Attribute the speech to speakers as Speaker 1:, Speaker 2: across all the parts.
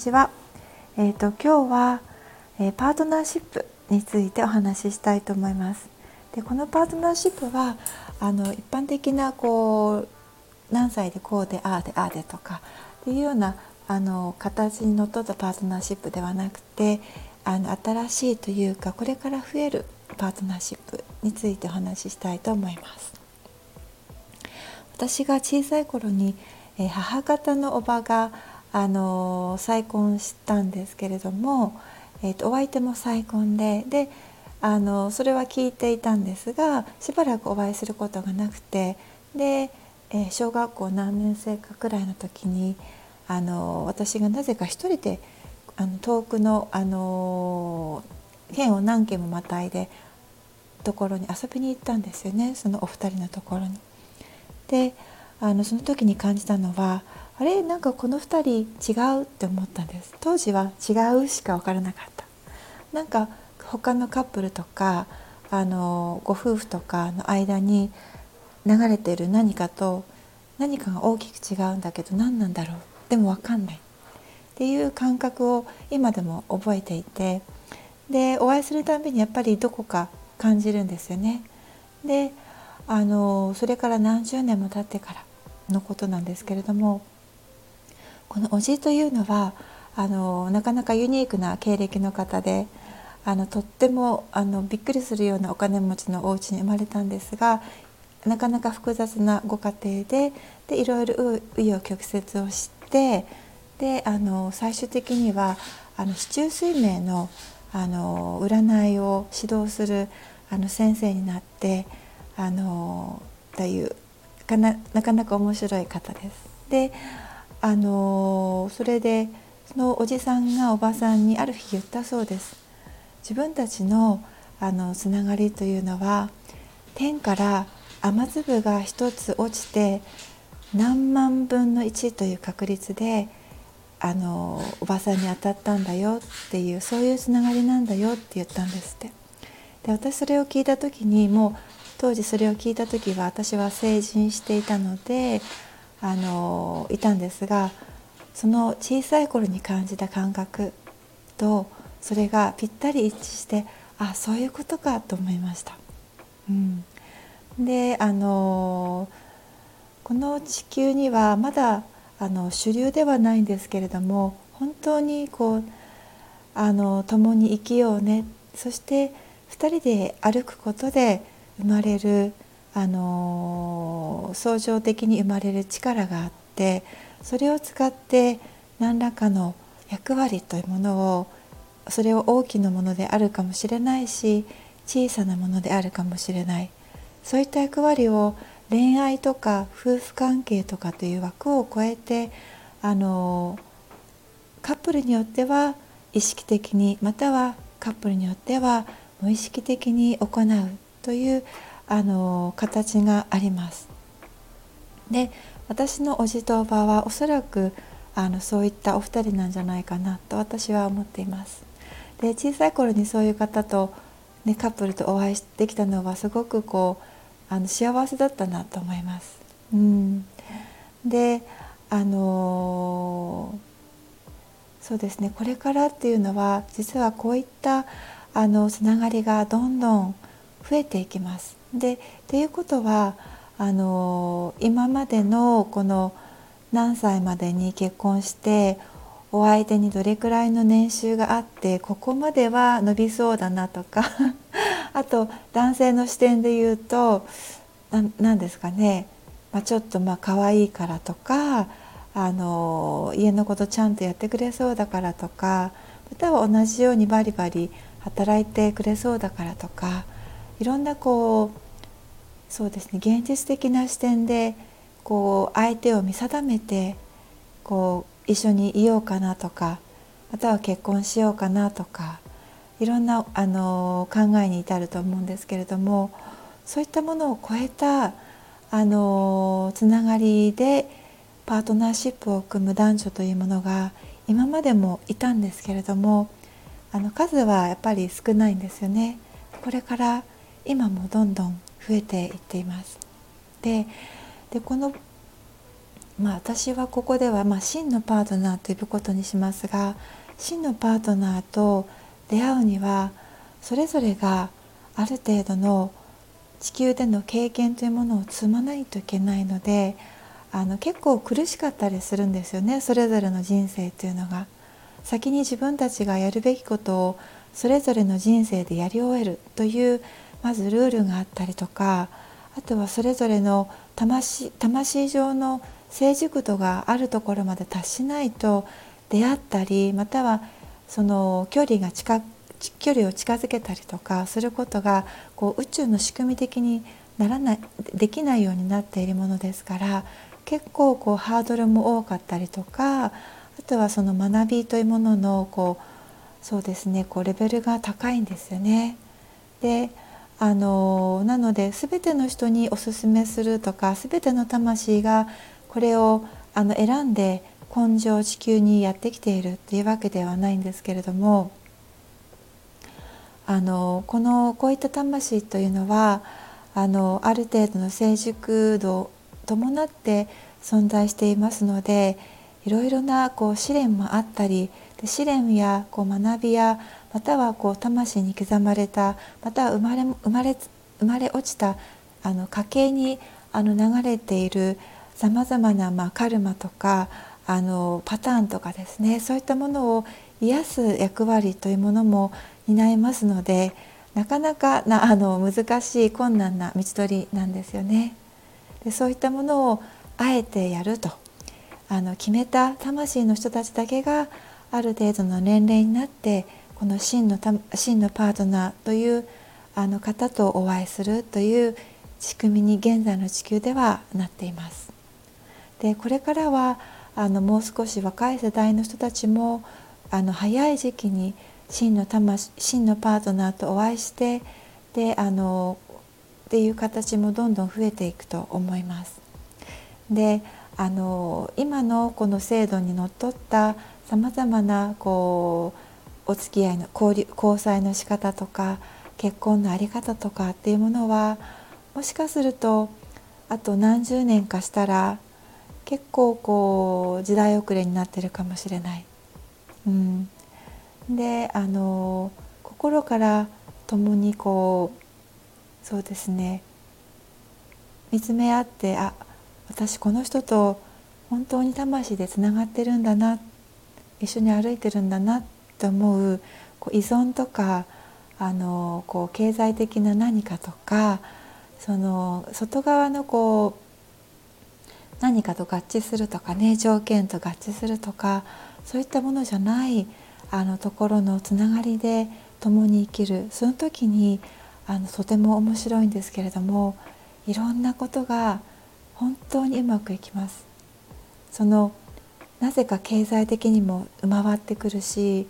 Speaker 1: ちは。えっ、ー、と今日は、えー、パートナーシップについてお話ししたいと思います。でこのパートナーシップはあの一般的なこう何歳でこうでああでああでとかっていうようなあの形にのっとったパートナーシップではなくてあの新しいというかこれから増えるパートナーシップについてお話ししたいと思います。私が小さい頃に、え母方のおばがあの再婚したんですけれども、えーと、お相手も再婚でであのそれは聞いていたんですがしばらくお会いすることがなくてで、えー、小学校何年生かくらいの時にあの私がなぜか一人であの遠くのあの県を何軒もまたいでところに遊びに行ったんですよねそのお二人のところに。であのその時に感じたのはあれなんかこの2人違うって思ったんです。当時は違うしか分からなかった。なんか他のカップルとかあのご夫婦とかの間に流れてる何かと何かが大きく違うんだけど何なんだろう？でも分かんない。っていう感覚を今でも覚えていてでお会いするたびにやっぱりどこか感じるんですよね。であのそれから何十年も経ってからのことなんですけれどもこのおじというのはあのなかなかユニークな経歴の方であのとってもあのびっくりするようなお金持ちのお家に生まれたんですがなかなか複雑なご家庭ででいろいろ紆余曲折をしてであの最終的にはあの市中水明のあの占いを指導するあの先生になってあのというかななかなか面白い方です。であのそれでそのおじさんがおばさんにある日言ったそうです。自分たちのあのつながりというのは天から雨粒が一つ落ちて何万分の1という確率であのおばさんに当たったんだよっていうそういうつながりなんだよって言ったんですって。で私それを聞いた時にもう当時それを聞いた時は私は成人していたのであのいたんですがその小さい頃に感じた感覚とそれがぴったり一致してあそういうことかと思いました。うん、であのこの地球にはまだあの主流ではないんですけれども本当にこうあの共に生きようねそして2人で歩くことで生まれるあの相乗的に生まれる力があってそれを使って何らかの役割というものをそれを大きなものであるかもしれないし小さなものであるかもしれない。そういった役割を恋愛とか夫婦関係とかという枠を超えてあのカップルによっては意識的にまたはカップルによっては無意識的に行うというあの形があります。で私のおじとおばはおそらくあのそういったお二人なんじゃないかなと私は思っています。で小さい頃にそういう方と、ね、カップルとお会いできたのはすごくこうあの幸せだったなと思います。うん、であのそうですねこれからっていうのは実はこういったあのつながりがどんどん増えていきます。でっていうことはあの今までのこの何歳までに結婚してお相手にどれくらいの年収があってここまでは伸びそうだなとか あと男性の視点で言うと何ですかね、まあ、ちょっとまあ可愛いからとかあの家のことちゃんとやってくれそうだからとかまたは同じようにバリバリ働いてくれそうだからとかいろんなこうそうですね現実的な視点でこう相手を見定めてこう一緒にいようかなとかまたは結婚しようかなとかいろんなあの考えに至ると思うんですけれどもそういったものを超えたあのつながりでパートナーシップを組む男女というものが今までもいたんですけれどもあの数はやっぱり少ないんですよね。これから今もどんどん増えていっています。でこのまあ、私はここでは、まあ、真のパートナーと呼ぶことにしますが真のパートナーと出会うにはそれぞれがある程度の地球での経験というものを積まないといけないのであの結構苦しかったりするんですよねそれぞれの人生というのが。先に自分たちがやるべきことをそれぞれの人生でやり終えるというまずルールがあったりとかあとはそれぞれの魂魂上の成熟度があるところまで達しないと出会ったりまたはその距離が近距離を近づけたりとかすることがこう宇宙の仕組み的にならないできないようになっているものですから結構こうハードルも多かったりとかあとはその学びというもののこうそうですねこうレベルが高いんですよね。であのなので全ての人におすすめするとか全ての魂がこれをあの選んで根性地球にやってきているっていうわけではないんですけれどもあのこのこういった魂というのはあのある程度の成熟度を伴って存在していますのでいろいろなこう試練もあったりで試練やこう学びやまたはこう魂に刻まれたまたは生まれ生まれ生まれ落ちたあの家系にあの流れているさまざまな、カルマとかあのパターンとかですねそういったものを癒す役割というものも担いますのでなかなかなあの難しい困難な道取りなんですよね。でそういったものをあえてやるとあの決めた魂の人たちだけがある程度の年齢になってこの真の真のパートナーというあの方とお会いするという仕組みに現在の地球ではなっています。でこれからはあのもう少し若い世代の人たちもあの早い時期に真の魂真のパートナーとお会いしてであのっていう形もどんどん増えていくと思います。であの今のこの制度にのっとったさまざまなこうお付き合いの交流交際の仕方とか結婚の在り方とかっていうものはもしかするとあと何十年かしたら結構こう時代遅れになってるかもしれない。うん、であの心から共にこうそうですね見つめ合ってあ私この人と本当に魂でつながってるんだな一緒に歩いてるんだなって思うこう依存とかあのこう経済的な何かとかその外側のこう何かと合致するとかね条件と合致するとかそういったものじゃないあのところのつながりで共に生きる。その時にあのとても面白いんですけれどもいろんなことが本当にうまくいきます。そのなぜか経済的にも回ってくるし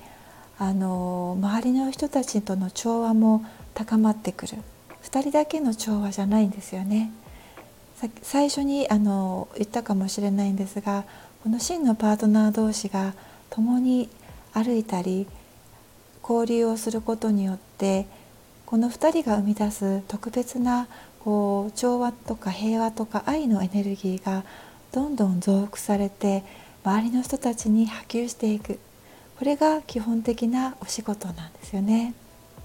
Speaker 1: あの周りの人たちとの調和も高まってくる2人だけの調和じゃないんですよね。最初にあの言ったかもしれないんですがこの真のパートナー同士が共に歩いたり交流をすることによってこの2人が生み出す特別なこう調和とか平和とか愛のエネルギーがどんどん増幅されて周りの人たちに波及していくこれが基本的なお仕事なんですよね。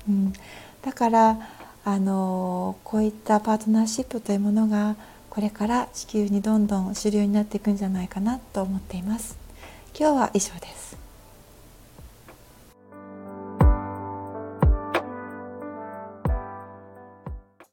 Speaker 1: うん、だからあのこういったパートナーシップというものがこれから地球にどんどん主流になっていくんじゃないかなと思っています。今日は以上です。